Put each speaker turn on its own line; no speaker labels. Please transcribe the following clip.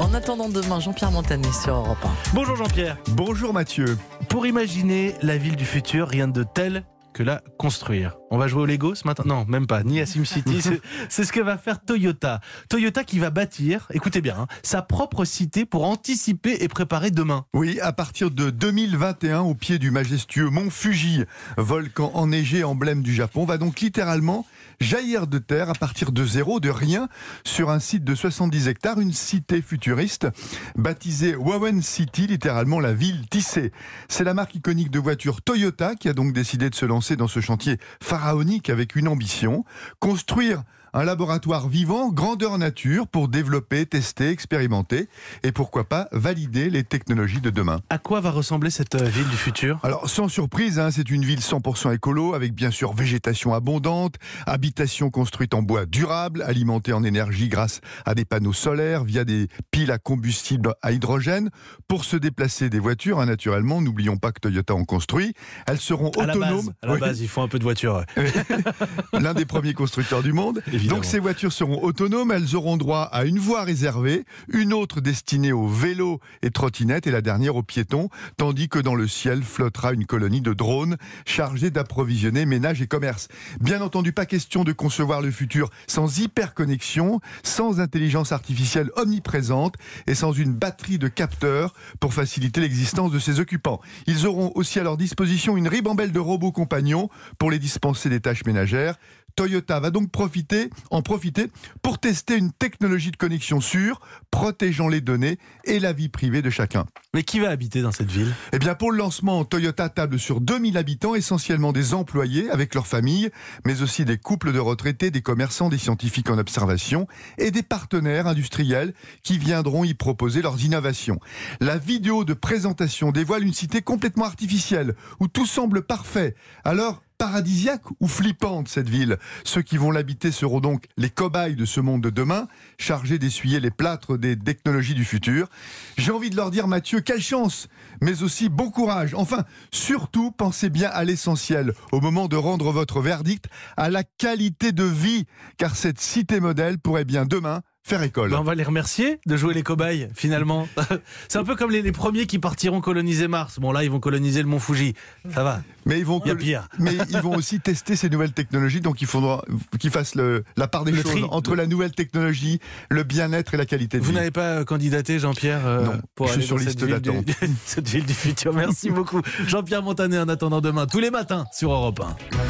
En attendant demain, Jean-Pierre Montanet sur Europe 1.
Bonjour Jean-Pierre.
Bonjour Mathieu.
Pour imaginer la ville du futur, rien de tel que la construire. On va jouer au Lego ce matin? Non, même pas, ni à SimCity. C'est- ce que va faire Toyota. Toyota qui va bâtir, écoutez bien, hein, sa propre cité pour anticiper et préparer demain.
Oui, à partir de 2021, au pied du majestueux mont Fuji, volcan enneigé emblème du Japon, va donc littéralement jaillir de terre à partir de zéro, de rien, sur un site de 70 hectares, une cité futuriste baptisée Wawen City, littéralement la ville tissée. C'est la marque iconique de voitures Toyota qui a donc décidé de se lancer dans ce chantier avec une ambition, construire un laboratoire vivant, grandeur nature, pour développer, tester, expérimenter et pourquoi pas valider les technologies de demain.
À quoi va ressembler cette euh, ville du futur?
Alors sans surprise, hein, c'est une ville 100% écolo avec bien sûr végétation abondante, habitation construite en bois durable, alimentée en énergie grâce à des panneaux solaires via des piles à combustible à hydrogène. Pour se déplacer des voitures, hein, naturellement, n'oublions pas que Toyota en construit. Elles seront
À la base,
autonomes.
à la
Oui.
base, il faut un peu de voiture.
l'un des premiers constructeurs du monde. Donc ces voitures seront autonomes, elles auront droit à une voie réservée, une autre destinée aux vélos et trottinettes et la dernière aux piétons, tandis que dans le ciel flottera une colonie de drones chargés d'approvisionner ménages et commerces. Bien entendu, pas question de concevoir le futur sans hyperconnexion, sans intelligence artificielle omniprésente et sans une batterie de capteurs pour faciliter l'existence de ses occupants. Ils auront aussi à leur disposition une ribambelle de robots compagnons pour les dispenser des tâches ménagères. Toyota va donc profiter, en profiter pour tester une technologie de connexion sûre, protégeant les données et la vie privée de chacun.
Mais qui va habiter dans cette ville?
Eh bien, pour le lancement, Toyota table sur 2000 habitants, essentiellement des employés avec leurs familles, mais aussi des couples de retraités, des commerçants, des scientifiques en observation et des partenaires industriels qui viendront y proposer leurs innovations. La vidéo de présentation dévoile une cité complètement artificielle, où tout semble parfait. Alors, paradisiaque ou flippante cette ville. Ceux qui vont l'habiter seront donc les cobayes de ce monde de demain, chargés d'essuyer les plâtres des technologies du futur. J'ai envie de leur dire, Mathieu, quelle chance, mais aussi bon courage. Enfin, surtout, pensez bien à l'essentiel au moment de rendre votre verdict, à la qualité de vie, car cette cité modèle pourrait bien demain faire école.
Ben, On va les remercier de jouer les cobayes, finalement. C'est un peu comme les, les premiers qui partiront coloniser Mars. Bon, là, ils vont coloniser le mont Fuji. Ça va.
Mais ils vont,
Il pire.
mais ils vont aussi tester ces nouvelles technologies, donc il faudra qu'ils fassent le- la part des
Le
choses
tri.
entre la nouvelle technologie, le bien-être et la qualité de
Vous
vie.
n'avez pas euh, candidaté, Jean-Pierre, euh,
Non,
pour
je
aller
suis sur
dans
liste d'attente.
cette ville du futur. Merci beaucoup. Jean-Pierre Montanet en attendant demain, tous les matins sur Europe 1.